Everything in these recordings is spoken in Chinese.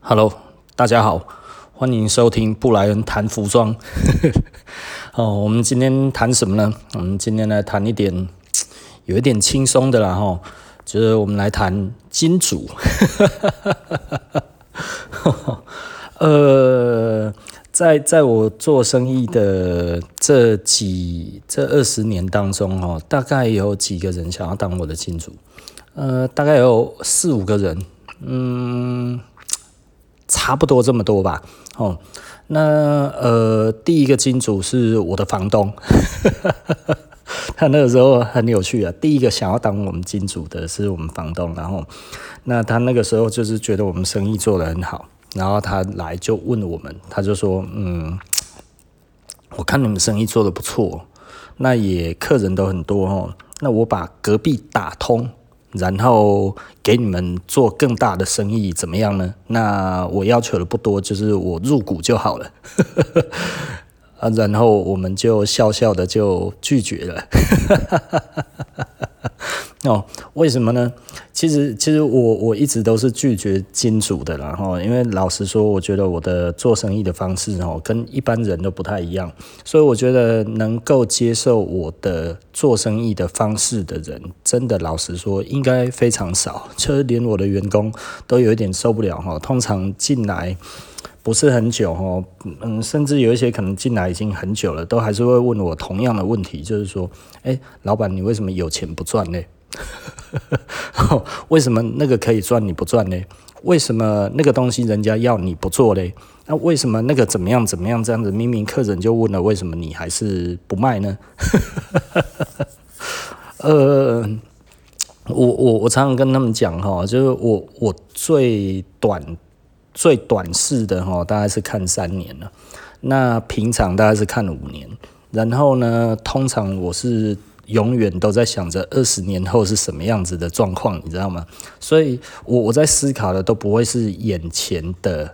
Hello，大家好，欢迎收听布莱恩谈服装。哦，我们今天谈什么呢？我们今天来谈一点有一点轻松的啦，哈，就是我们来谈金主。呃，在在我做生意的这几这二十年当中，哦，大概有几个人想要当我的金主？呃，大概有四五个人，嗯。差不多这么多吧，哦，那呃，第一个金主是我的房东，他那个时候很有趣啊。第一个想要当我们金主的是我们房东，然后那他那个时候就是觉得我们生意做得很好，然后他来就问我们，他就说，嗯，我看你们生意做得不错，那也客人都很多哦，那我把隔壁打通。然后给你们做更大的生意怎么样呢？那我要求的不多，就是我入股就好了。啊，然后我们就笑笑的就拒绝了。哦，为什么呢？其实，其实我我一直都是拒绝金主的啦，哈，因为老实说，我觉得我的做生意的方式哦，跟一般人都不太一样，所以我觉得能够接受我的做生意的方式的人，真的老实说，应该非常少，就是连我的员工都有一点受不了哈。通常进来不是很久哦，嗯，甚至有一些可能进来已经很久了，都还是会问我同样的问题，就是说，哎，老板，你为什么有钱不赚呢？为什么那个可以赚你不赚呢？为什么那个东西人家要你不做嘞？那为什么那个怎么样怎么样这样子？明明客人就问了，为什么你还是不卖呢？呃，我我我常常跟他们讲哈，就是我我最短最短视的哈，大概是看三年了。那平常大概是看五年，然后呢，通常我是。永远都在想着二十年后是什么样子的状况，你知道吗？所以我我在思考的都不会是眼前的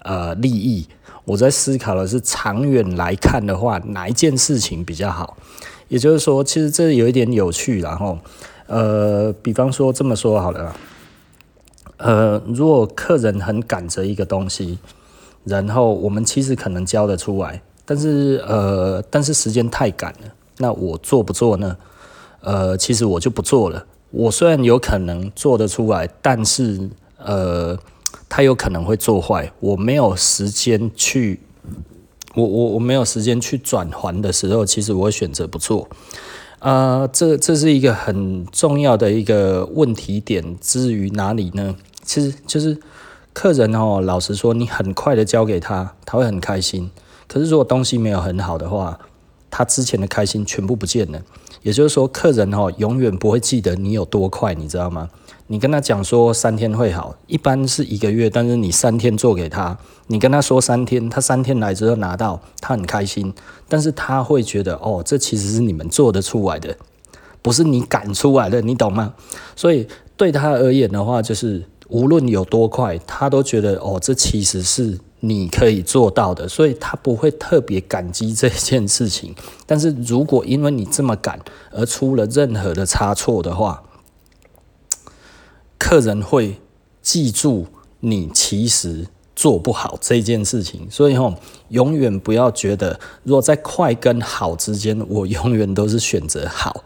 呃利益，我在思考的是长远来看的话，哪一件事情比较好？也就是说，其实这有一点有趣，然后呃，比方说这么说好了，呃，如果客人很赶着一个东西，然后我们其实可能交得出来，但是呃，但是时间太赶了。那我做不做呢？呃，其实我就不做了。我虽然有可能做得出来，但是呃，他有可能会做坏。我没有时间去，我我我没有时间去转还的时候，其实我会选择不做。啊、呃，这这是一个很重要的一个问题点。至于哪里呢？其实就是客人哦，老实说，你很快的交给他，他会很开心。可是如果东西没有很好的话，他之前的开心全部不见了，也就是说，客人哦永远不会记得你有多快，你知道吗？你跟他讲说三天会好，一般是一个月，但是你三天做给他，你跟他说三天，他三天来之后拿到，他很开心，但是他会觉得哦，这其实是你们做得出来的，不是你赶出来的，你懂吗？所以对他而言的话，就是无论有多快，他都觉得哦，这其实是。你可以做到的，所以他不会特别感激这件事情。但是如果因为你这么赶而出了任何的差错的话，客人会记住你其实做不好这件事情。所以吼，永远不要觉得，如果在快跟好之间，我永远都是选择好。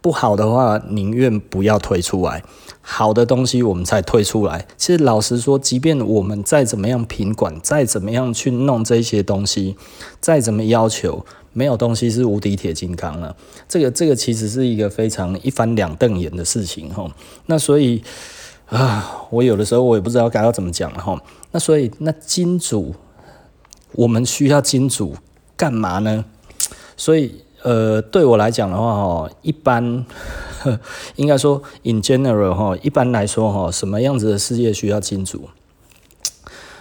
不好的话，宁愿不要推出来。好的东西我们才推出来。其实老实说，即便我们再怎么样品管，再怎么样去弄这些东西，再怎么要求，没有东西是无敌铁金刚了。这个这个其实是一个非常一翻两瞪眼的事情哈。那所以啊，我有的时候我也不知道该要怎么讲了哈。那所以那金主，我们需要金主干嘛呢？所以。呃，对我来讲的话，哈，一般 应该说，in general，哈，一般来说，哈，什么样子的事业需要金主？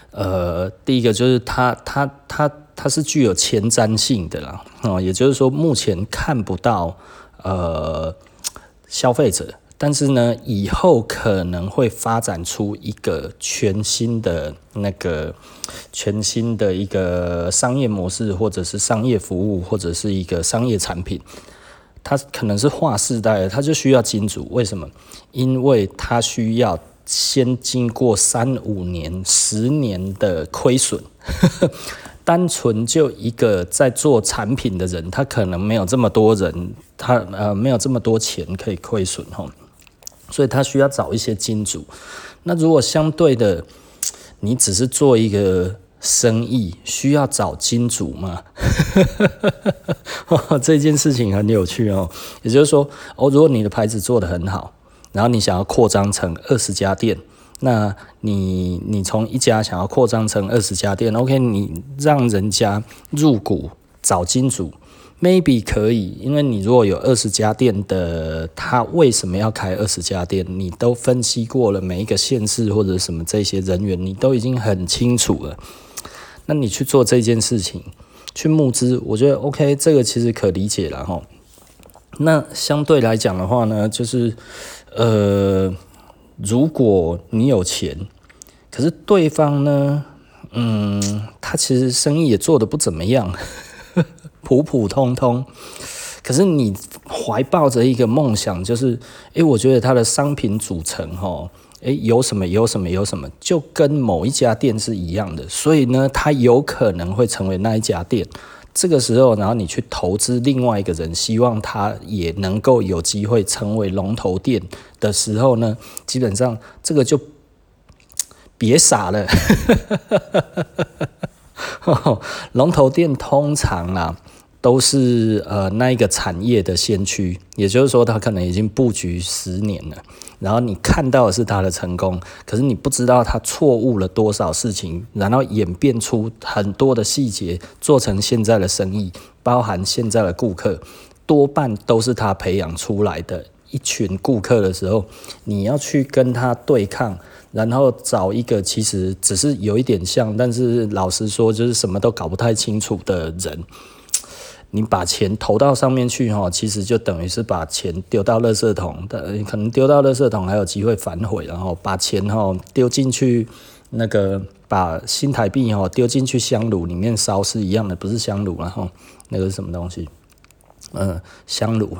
呃，第一个就是它，它，它，它是具有前瞻性的啦，哦，也就是说，目前看不到呃消费者。但是呢，以后可能会发展出一个全新的那个全新的一个商业模式，或者是商业服务，或者是一个商业产品。它可能是划世代的，它就需要金主。为什么？因为它需要先经过三五年、十年的亏损。单纯就一个在做产品的人，他可能没有这么多人，他呃没有这么多钱可以亏损吼，所以他需要找一些金主。那如果相对的，你只是做一个生意，需要找金主吗？这件事情很有趣哦。也就是说，哦，如果你的牌子做得很好，然后你想要扩张成二十家店。那你你从一家想要扩张成二十家店，OK，你让人家入股找金主，maybe 可以，因为你如果有二十家店的，他为什么要开二十家店？你都分析过了每一个县市或者什么这些人员，你都已经很清楚了。那你去做这件事情，去募资，我觉得 OK，这个其实可理解了哈。那相对来讲的话呢，就是呃。如果你有钱，可是对方呢，嗯，他其实生意也做得不怎么样，普普通通。可是你怀抱着一个梦想，就是，诶，我觉得它的商品组成，哈，诶，有什么有什么有什么，就跟某一家店是一样的，所以呢，他有可能会成为那一家店。这个时候，然后你去投资另外一个人，希望他也能够有机会成为龙头店的时候呢，基本上这个就别傻了。龙头店通常啊。都是呃那一个产业的先驱，也就是说，他可能已经布局十年了，然后你看到的是他的成功，可是你不知道他错误了多少事情，然后演变出很多的细节，做成现在的生意，包含现在的顾客，多半都是他培养出来的一群顾客的时候，你要去跟他对抗，然后找一个其实只是有一点像，但是老实说就是什么都搞不太清楚的人。你把钱投到上面去哈，其实就等于是把钱丢到垃圾桶的，可能丢到垃圾桶还有机会反悔，然后把钱哈丢进去那个把新台币哈丢进去香炉里面烧是一样的，不是香炉，然后那个是什么东西？嗯，香炉，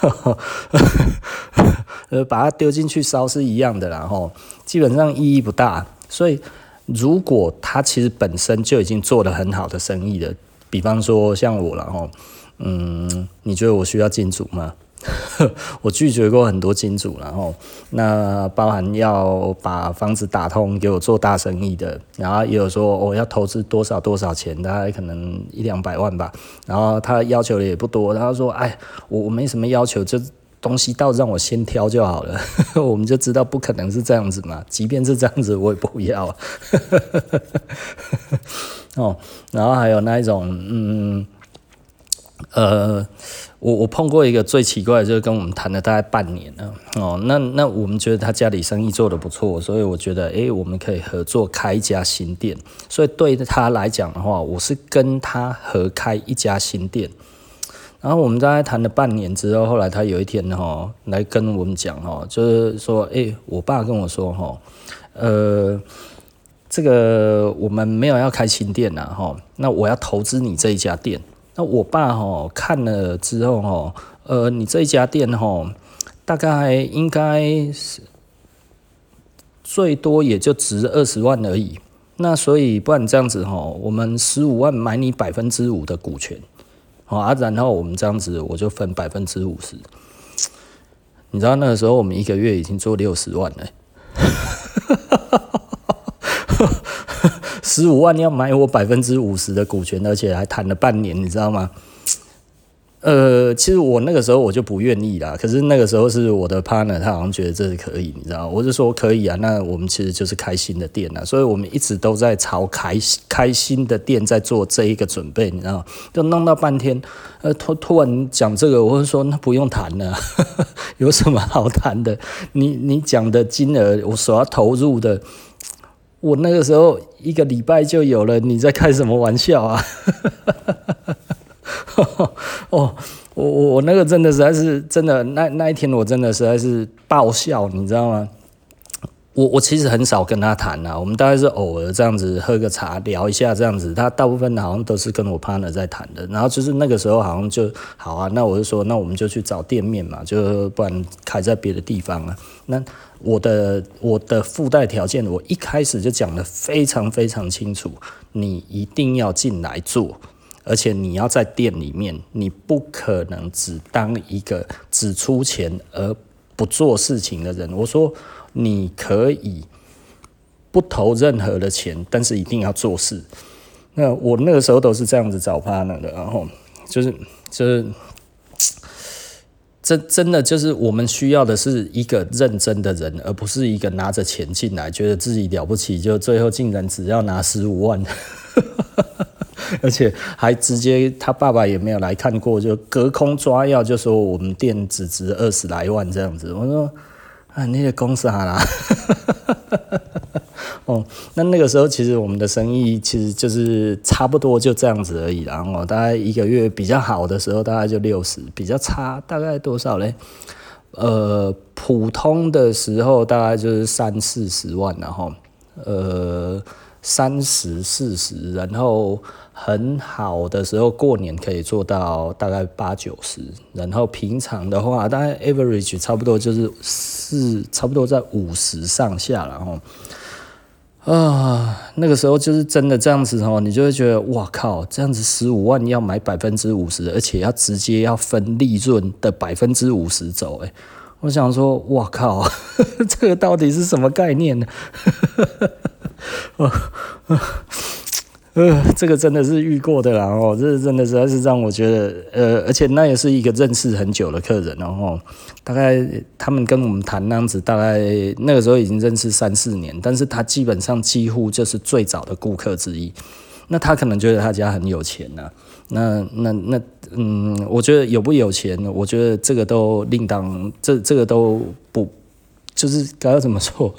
呃，把它丢进去烧是一样的，然后基本上意义不大。所以如果他其实本身就已经做得很好的生意的。比方说像我，然后，嗯，你觉得我需要金主吗？我拒绝过很多金主，然后那包含要把房子打通给我做大生意的，然后也有说我要投资多少多少钱，大概可能一两百万吧，然后他要求的也不多，然后说，哎，我我没什么要求，就东西到让我先挑就好了，我们就知道不可能是这样子嘛，即便是这样子，我也不要。哦，然后还有那一种，嗯，呃，我我碰过一个最奇怪的，就是跟我们谈了大概半年了，哦，那那我们觉得他家里生意做得不错，所以我觉得，诶，我们可以合作开一家新店。所以对他来讲的话，我是跟他合开一家新店。然后我们大概谈了半年之后，后来他有一天哈来跟我们讲哈，就是说，诶，我爸跟我说哈，呃。这个我们没有要开新店呐，哈，那我要投资你这一家店。那我爸哈看了之后哈，呃，你这一家店哈，大概应该是最多也就值二十万而已。那所以不然这样子哈，我们十五万买你百分之五的股权，好啊，然后我们这样子我就分百分之五十。你知道那个时候我们一个月已经做六十万了。十五万要买我百分之五十的股权，而且还谈了半年，你知道吗？呃，其实我那个时候我就不愿意啦。可是那个时候是我的 partner，他好像觉得这是可以，你知道？我就说可以啊，那我们其实就是开新的店啊，所以我们一直都在朝开开心的店在做这一个准备，你知道？就弄到半天，呃，突突然讲这个，我就说那不用谈了，有什么好谈的？你你讲的金额，我所要投入的。我那个时候一个礼拜就有了，你在开什么玩笑啊？哦，我我我那个真的实在是真的，那那一天我真的实在是爆笑，你知道吗？我我其实很少跟他谈呐，我们大概是偶尔这样子喝个茶聊一下这样子，他大部分好像都是跟我 partner 在谈的，然后就是那个时候好像就好啊，那我就说那我们就去找店面嘛，就不然开在别的地方啊。那我的我的附带条件，我一开始就讲得非常非常清楚，你一定要进来做，而且你要在店里面，你不可能只当一个只出钱而不做事情的人。我说。你可以不投任何的钱，但是一定要做事。那我那个时候都是这样子找 partner 的，然后就是就是，真真的就是我们需要的是一个认真的人，而不是一个拿着钱进来，觉得自己了不起，就最后竟然只要拿十五万，而且还直接他爸爸也没有来看过，就隔空抓药，就说我们店只值二十来万这样子。我说。啊，那个公司好啦，哦，那那个时候其实我们的生意其实就是差不多就这样子而已，然后大概一个月比较好的时候大概就六十，比较差大概多少嘞？呃，普通的时候大概就是三四十万，然后呃。三十四十，然后很好的时候过年可以做到大概八九十，然后平常的话大概 average 差不多就是四，差不多在五十上下，然后啊那个时候就是真的这样子哦，你就会觉得哇靠，这样子十五万要买百分之五十，而且要直接要分利润的百分之五十走，诶，我想说哇靠，这个到底是什么概念呢？呃，呃，这个真的是遇过的啦哦，这真的实在是让我觉得，呃，而且那也是一个认识很久的客人，然后大概他们跟我们谈那样子，大概那个时候已经认识三四年，但是他基本上几乎就是最早的顾客之一。那他可能觉得他家很有钱呐，那那那，嗯，我觉得有不有钱，我觉得这个都另当，这这个都不，就是该要怎么说？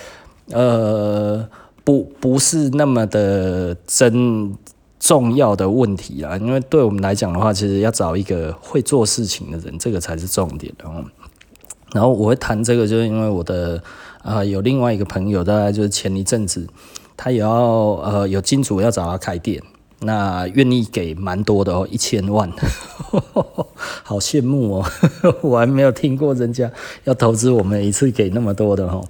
呃，不，不是那么的真重要的问题啊，因为对我们来讲的话，其实要找一个会做事情的人，这个才是重点。然后，然后我会谈这个，就是因为我的啊、呃，有另外一个朋友，大概就是前一阵子，他也要呃有金主要找他开店。那愿意给蛮多的哦，一千万，好羡慕哦！我还没有听过人家要投资我们一次给那么多的哦。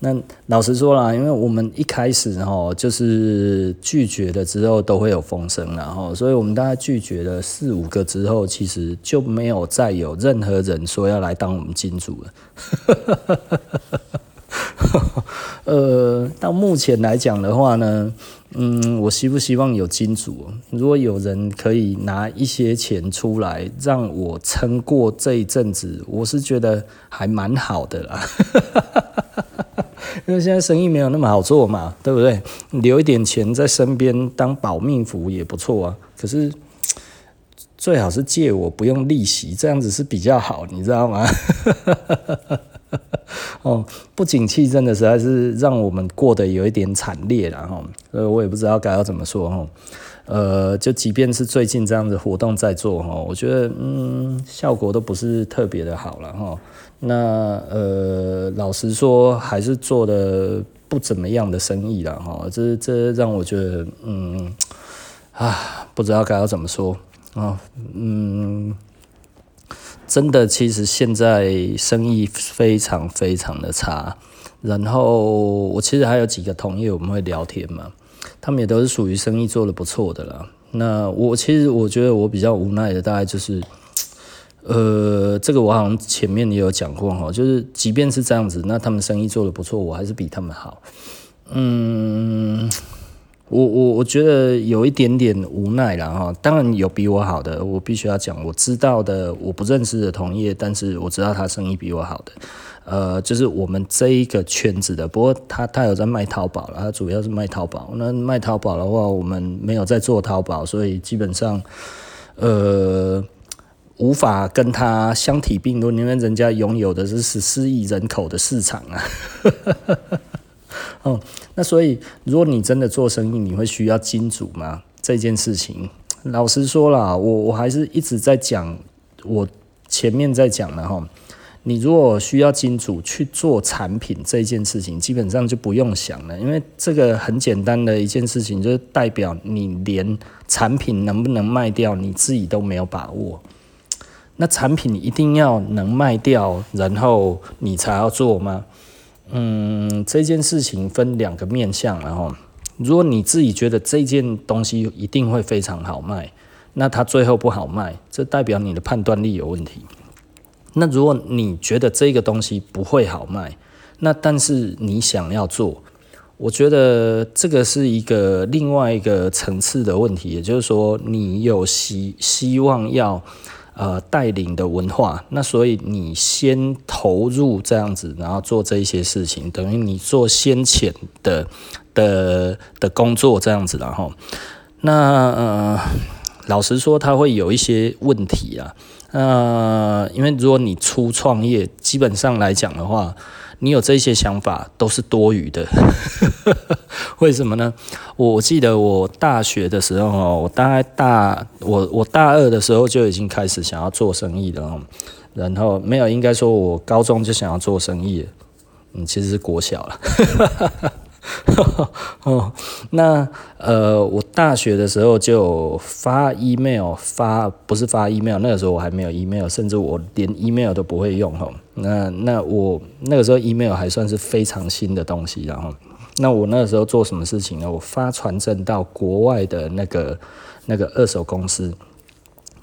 那老实说啦，因为我们一开始哈就是拒绝了之后都会有风声，然后所以我们大概拒绝了四五个之后，其实就没有再有任何人说要来当我们金主了。呃，到目前来讲的话呢。嗯，我希不希望有金主？如果有人可以拿一些钱出来，让我撑过这一阵子，我是觉得还蛮好的啦。因为现在生意没有那么好做嘛，对不对？留一点钱在身边当保命符也不错啊。可是最好是借我不用利息，这样子是比较好，你知道吗？哦，不景气真的实在是让我们过得有一点惨烈了哈，呃，我也不知道该要怎么说哈，呃，就即便是最近这样子活动在做哈，我觉得嗯，效果都不是特别的好了哈。那呃，老实说，还是做的不怎么样的生意了哈，这这让我觉得嗯啊，不知道该要怎么说啊，嗯。真的，其实现在生意非常非常的差。然后我其实还有几个同业，我们会聊天嘛，他们也都是属于生意做得不错的啦。那我其实我觉得我比较无奈的，大概就是，呃，这个我好像前面也有讲过哈，就是即便是这样子，那他们生意做得不错，我还是比他们好。嗯。我我我觉得有一点点无奈了哈，当然有比我好的，我必须要讲，我知道的我不认识的同业，但是我知道他生意比我好的，呃，就是我们这一个圈子的。不过他他有在卖淘宝了，他主要是卖淘宝。那卖淘宝的话，我们没有在做淘宝，所以基本上呃无法跟他相提并论，因为人家拥有的是十四亿人口的市场啊。哦，那所以，如果你真的做生意，你会需要金主吗？这件事情，老实说啦，我我还是一直在讲，我前面在讲了哈，你如果需要金主去做产品这件事情，基本上就不用想了，因为这个很简单的一件事情，就是代表你连产品能不能卖掉，你自己都没有把握。那产品一定要能卖掉，然后你才要做吗？嗯，这件事情分两个面向，然后如果你自己觉得这件东西一定会非常好卖，那它最后不好卖，这代表你的判断力有问题。那如果你觉得这个东西不会好卖，那但是你想要做，我觉得这个是一个另外一个层次的问题，也就是说，你有希希望要呃带领的文化，那所以你先投入这样子，然后做这一些事情，等于你做先遣的的的工作这样子，然后那呃老实说，他会有一些问题啊。那，因为如果你初创业，基本上来讲的话，你有这些想法都是多余的。为什么呢？我记得我大学的时候，我大概大我我大二的时候就已经开始想要做生意了，然后没有，应该说我高中就想要做生意，嗯，其实是国小了。哦，那呃，我大学的时候就发 email，发不是发 email，那个时候我还没有 email，甚至我连 email 都不会用哈。那那我那个时候 email 还算是非常新的东西，然后那我那个时候做什么事情呢？我发传真到国外的那个那个二手公司，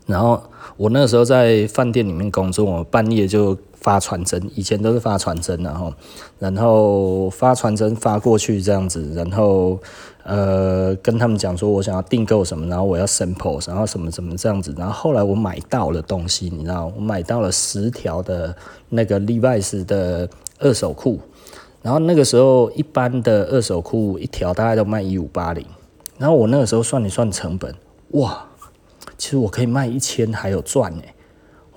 然后我那个时候在饭店里面工作，我半夜就。发传真，以前都是发传真，然后，然后发传真发过去这样子，然后呃跟他们讲说我想要订购什么，然后我要 sample，然后什么什么这样子，然后后来我买到了东西，你知道，我买到了十条的那个 Levi's 的二手裤，然后那个时候一般的二手裤一条大概都卖一五八零，然后我那个时候算一算成本，哇，其实我可以卖一千还有赚呢。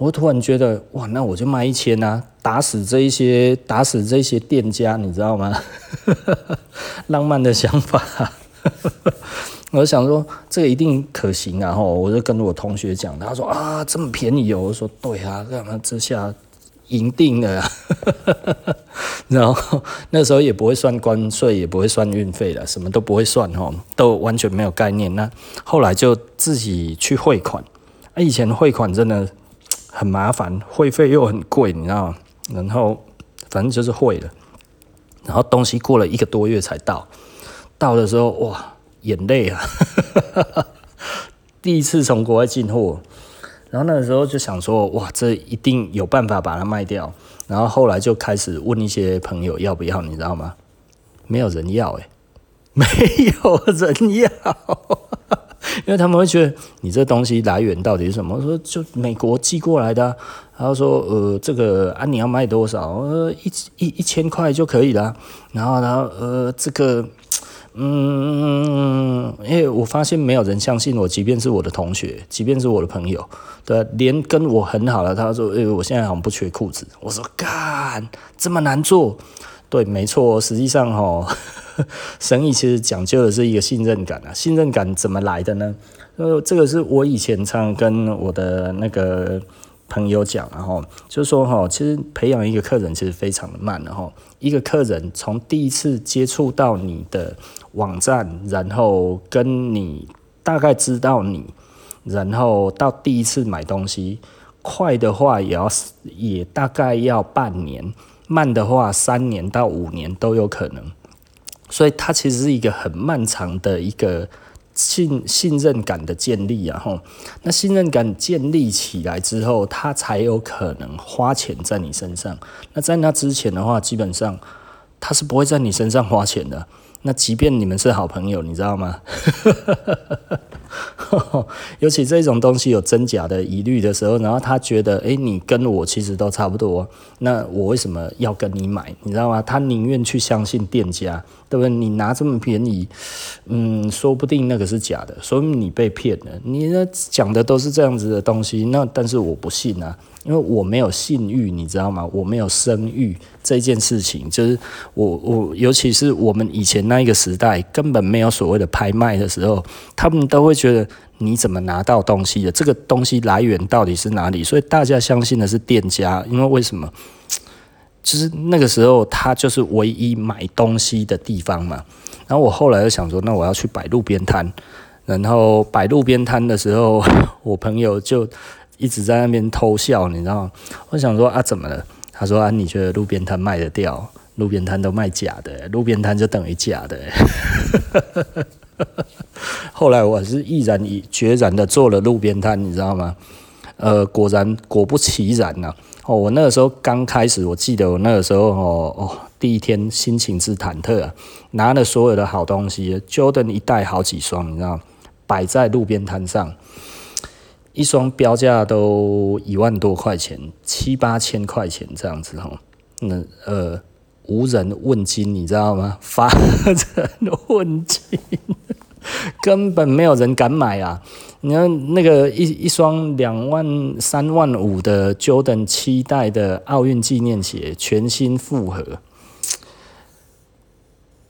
我突然觉得，哇，那我就卖一千啊，打死这一些，打死这些店家，你知道吗？浪漫的想法，我想说这个一定可行啊！吼，我就跟我同学讲，他说啊，这么便宜哦，我说对啊，干嘛这下赢定了啊！然后那时候也不会算关税，也不会算运费了，什么都不会算吼，都完全没有概念。那后来就自己去汇款，啊，以前汇款真的。很麻烦，会费又很贵，你知道吗？然后反正就是会了，然后东西过了一个多月才到，到的时候哇，眼泪啊！第一次从国外进货，然后那个时候就想说哇，这一定有办法把它卖掉。然后后来就开始问一些朋友要不要，你知道吗？没有人要哎，没有人要。因为他们会觉得你这东西来源到底是什么？说就美国寄过来的，然后说呃这个啊你要卖多少？呃一一一千块就可以了。然后然后呃这个嗯，因为我发现没有人相信我，即便是我的同学，即便是我的朋友，对，连跟我很好的他说，诶我现在好像不缺裤子。我说干这么难做？对，没错，实际上哈。生意其实讲究的是一个信任感啊，信任感怎么来的呢？呃，这个是我以前常跟我的那个朋友讲，然后就是说哈，其实培养一个客人其实非常的慢，然后一个客人从第一次接触到你的网站，然后跟你大概知道你，然后到第一次买东西，快的话也要也大概要半年，慢的话三年到五年都有可能。所以它其实是一个很漫长的一个信信任感的建立啊，吼，那信任感建立起来之后，他才有可能花钱在你身上。那在那之前的话，基本上他是不会在你身上花钱的。那即便你们是好朋友，你知道吗？尤其这种东西有真假的疑虑的时候，然后他觉得，诶，你跟我其实都差不多，那我为什么要跟你买？你知道吗？他宁愿去相信店家，对不对？你拿这么便宜，嗯，说不定那个是假的，说明你被骗了。你呢讲的都是这样子的东西，那但是我不信啊。因为我没有信誉，你知道吗？我没有声誉这件事情，就是我我，尤其是我们以前那一个时代，根本没有所谓的拍卖的时候，他们都会觉得你怎么拿到东西的？这个东西来源到底是哪里？所以大家相信的是店家，因为为什么？就是那个时候他就是唯一买东西的地方嘛。然后我后来就想说，那我要去摆路边摊。然后摆路边摊的时候，我朋友就一直在那边偷笑，你知道吗？我想说啊，怎么了？他说啊，你觉得路边摊卖得掉？路边摊都卖假的，路边摊就等于假的。后来我是毅然决然的做了路边摊，你知道吗？呃，果然果不其然呐、啊。哦，我那个时候刚开始，我记得我那个时候哦哦，第一天心情之忐忑啊，拿了所有的好东西，Jordan 一袋好几双，你知道吗？摆在路边摊上，一双标价都一万多块钱，七八千块钱这样子哈。那呃，无人问津，你知道吗？乏人问津。根本没有人敢买啊！你看那个一一双两万三万五的 Jordan 七代的奥运纪念鞋，全新复合，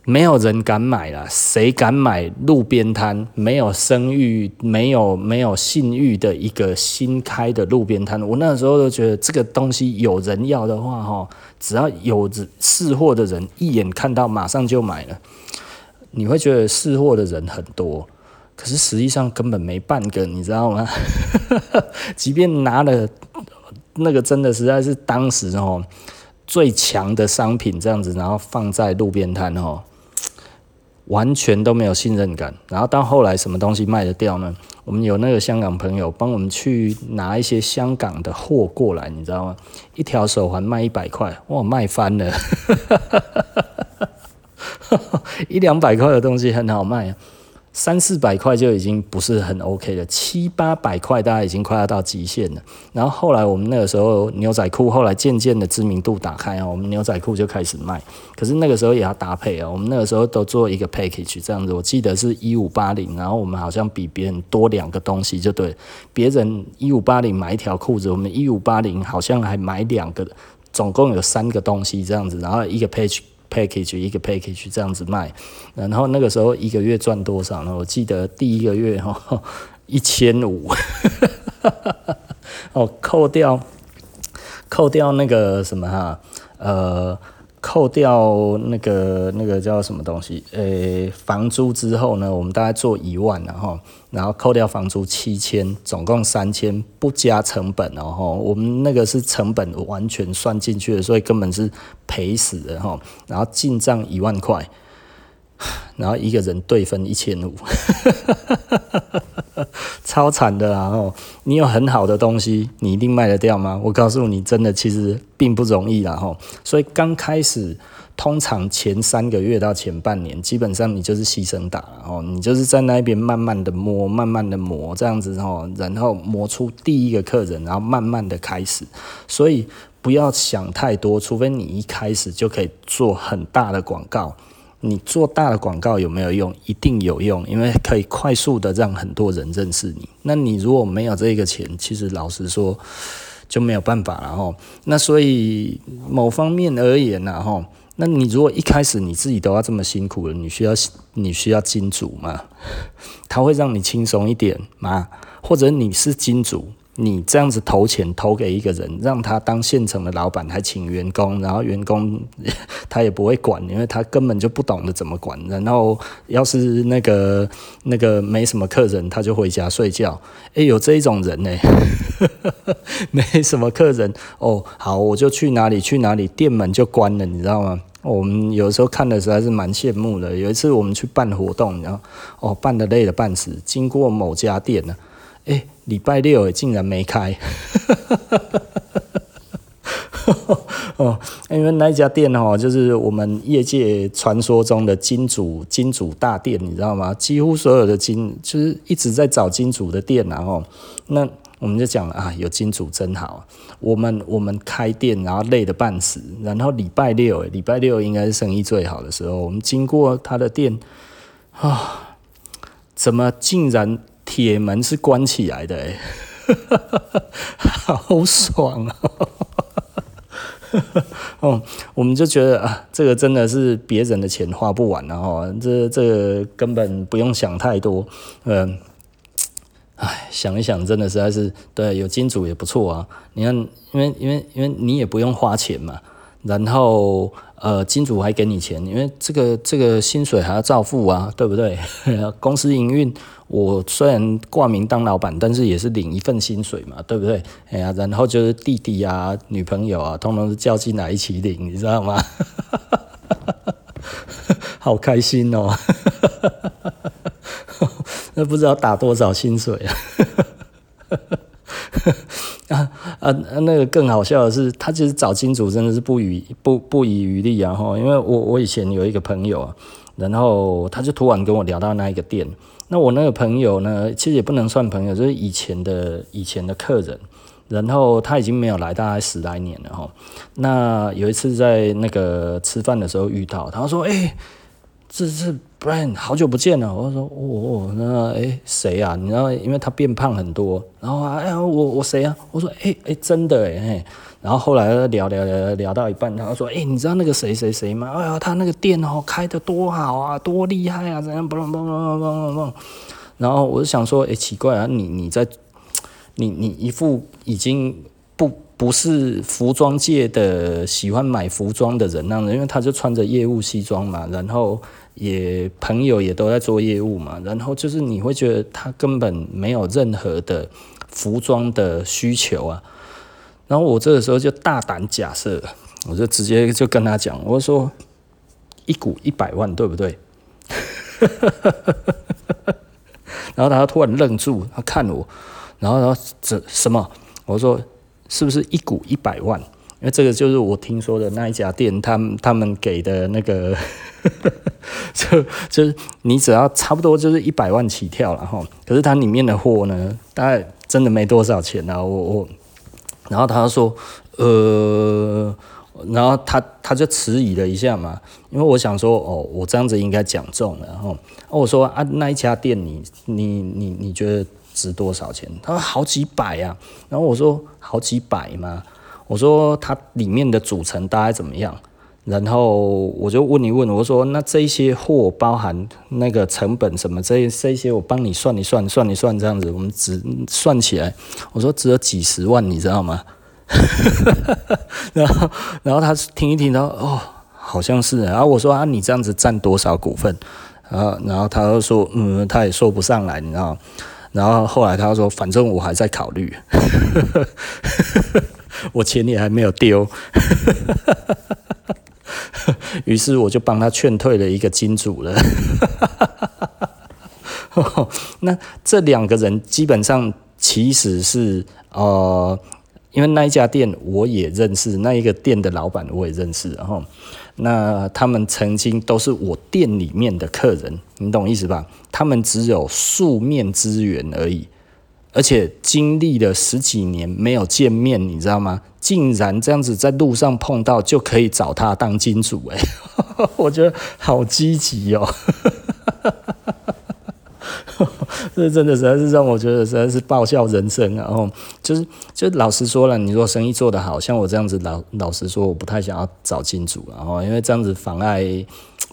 没有人敢买了。谁敢买路边摊？没有声誉、没有没有信誉的一个新开的路边摊。我那时候都觉得这个东西有人要的话，哈，只要有试货的人一眼看到，马上就买了。你会觉得试货的人很多，可是实际上根本没半个，你知道吗？即便拿了那个真的实在是当时哦最强的商品这样子，然后放在路边摊哦，完全都没有信任感。然后到后来什么东西卖得掉呢？我们有那个香港朋友帮我们去拿一些香港的货过来，你知道吗？一条手环卖一百块，哇，卖翻了。一两百块的东西很好卖啊，三四百块就已经不是很 OK 了，七八百块大家已经快要到极限了。然后后来我们那个时候牛仔裤后来渐渐的知名度打开啊，我们牛仔裤就开始卖。可是那个时候也要搭配啊，我们那个时候都做一个 package 这样子。我记得是一五八零，然后我们好像比别人多两个东西就对，别人一五八零买一条裤子，我们一五八零好像还买两个，总共有三个东西这样子，然后一个 package。Package 一个 package 这样子卖，然后那个时候一个月赚多少呢？我记得第一个月哈一千五，哦扣掉扣掉那个什么哈呃。扣掉那个那个叫什么东西？呃、房租之后呢，我们大概做一万，然后然后扣掉房租七千，总共三千，不加成本，然后我们那个是成本完全算进去的，所以根本是赔死的吼。然后进账一万块。然后一个人对分一千五，超惨的啊！哦，你有很好的东西，你一定卖得掉吗？我告诉你，真的其实并不容易啦哈。所以刚开始，通常前三个月到前半年，基本上你就是牺牲打了哦，你就是在那边慢慢的摸，慢慢的磨这样子哦，然后磨出第一个客人，然后慢慢的开始。所以不要想太多，除非你一开始就可以做很大的广告。你做大的广告有没有用？一定有用，因为可以快速的让很多人认识你。那你如果没有这个钱，其实老实说就没有办法了哈。那所以某方面而言呢哈，那你如果一开始你自己都要这么辛苦了，你需要你需要金主吗？他会让你轻松一点吗？或者你是金主？你这样子投钱投给一个人，让他当现成的老板，还请员工，然后员工 他也不会管，因为他根本就不懂得怎么管。然后要是那个那个没什么客人，他就回家睡觉。诶，有这一种人呢？没什么客人哦，好，我就去哪里去哪里，店门就关了，你知道吗？我们有时候看的时候还是蛮羡慕的。有一次我们去办活动，然后哦，办得累得半死，经过某家店呢。哎，礼拜六竟然没开，哦，因为那家店哦，就是我们业界传说中的金主金主大店，你知道吗？几乎所有的金就是一直在找金主的店，然后那我们就讲啊，有金主真好。我们我们开店，然后累得半死，然后礼拜六，礼拜六应该是生意最好的时候，我们经过他的店，啊，怎么竟然？铁门是关起来的，哎，好爽啊！哦，我们就觉得啊，这个真的是别人的钱花不完了哈，这这个根本不用想太多，嗯，唉，想一想，真的实在是对，有金主也不错啊。你看，因为因为因为你也不用花钱嘛，然后呃，金主还给你钱，因为这个这个薪水还要照付啊，对不对？公司营运，我虽然挂名当老板，但是也是领一份薪水嘛，对不对？哎呀，然后就是弟弟啊、女朋友啊，通通是叫进来一起领，你知道吗？好开心哦！那不知道打多少薪水啊！啊啊，那个更好笑的是，他其实找金主真的是不遗不不遗余力啊！哈，因为我我以前有一个朋友啊，然后他就突然跟我聊到那一个店，那我那个朋友呢，其实也不能算朋友，就是以前的以前的客人，然后他已经没有来大概十来年了哈。那有一次在那个吃饭的时候遇到，他说：“哎、”这是 Brian，好久不见了。我说哦，那诶谁啊？你知道，因为他变胖很多。然后哎呀，我我谁啊？我说诶诶真的诶。然后后来聊聊聊聊到一半，他说诶你知道那个谁谁谁吗？哎呀，他那个店哦开得多好啊，多厉害啊，怎样？嘣嘣嘣嘣嘣嘣。然后我就想说，诶奇怪啊，你你在你你一副已经不不是服装界的喜欢买服装的人那样，因为他就穿着业务西装嘛，然后。也朋友也都在做业务嘛，然后就是你会觉得他根本没有任何的服装的需求啊，然后我这个时候就大胆假设，我就直接就跟他讲，我说一股一百万对不对？然后他突然愣住，他看我，然后然后这什么？我说是不是一股一百万？因为这个就是我听说的那一家店，他们他们给的那个。就就是你只要差不多就是一百万起跳了哈，可是它里面的货呢，大概真的没多少钱啊。我我，然后他说，呃，然后他他就迟疑了一下嘛，因为我想说，哦，我这样子应该讲中了哈。我说啊，那一家店你你你你觉得值多少钱？他说好几百啊。然后我说好几百吗？我说它里面的组成大概怎么样？然后我就问一问，我说那这些货包含那个成本什么？这这些我帮你算一算，算一算这样子，我们只算起来，我说只有几十万，你知道吗？然后然后他听一听，他说哦，好像是。然后我说啊，你这样子占多少股份？然后然后他就说嗯，他也说不上来，你知道。然后后来他说，反正我还在考虑，我钱也还没有丢。于是我就帮他劝退了一个金主了。那这两个人基本上其实是呃，因为那一家店我也认识，那一个店的老板我也认识，然后那他们曾经都是我店里面的客人，你懂意思吧？他们只有素面之缘而已，而且经历了十几年没有见面，你知道吗？竟然这样子在路上碰到就可以找他当金主哎，我觉得好积极哦，这真的实在是让我觉得实在是爆笑人生！然后就是就老实说了，你说生意做得好，像我这样子老老实说，我不太想要找金主，然后因为这样子妨碍，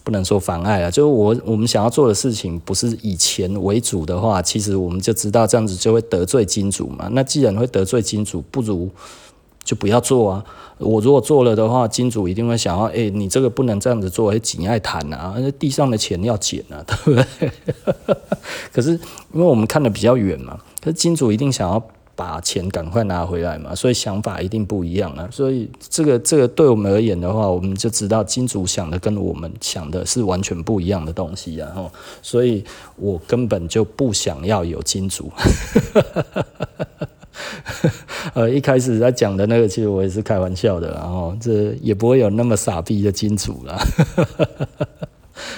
不能说妨碍啊，就是我我们想要做的事情不是以钱为主的话，其实我们就知道这样子就会得罪金主嘛。那既然会得罪金主，不如。就不要做啊！我如果做了的话，金主一定会想要，哎、你这个不能这样子做，哎，紧爱谈啊，地上的钱要捡啊，对不对？可是因为我们看得比较远嘛，可是金主一定想要把钱赶快拿回来嘛，所以想法一定不一样啊。所以这个这个对我们而言的话，我们就知道金主想的跟我们想的是完全不一样的东西啊。所以我根本就不想要有金主。呃，一开始在讲的那个，其实我也是开玩笑的，然后这也不会有那么傻逼的金主了。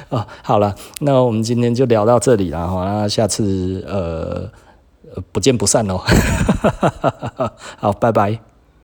啊，好了，那我们今天就聊到这里了，哈，那下次呃不见不散哦。好，拜拜。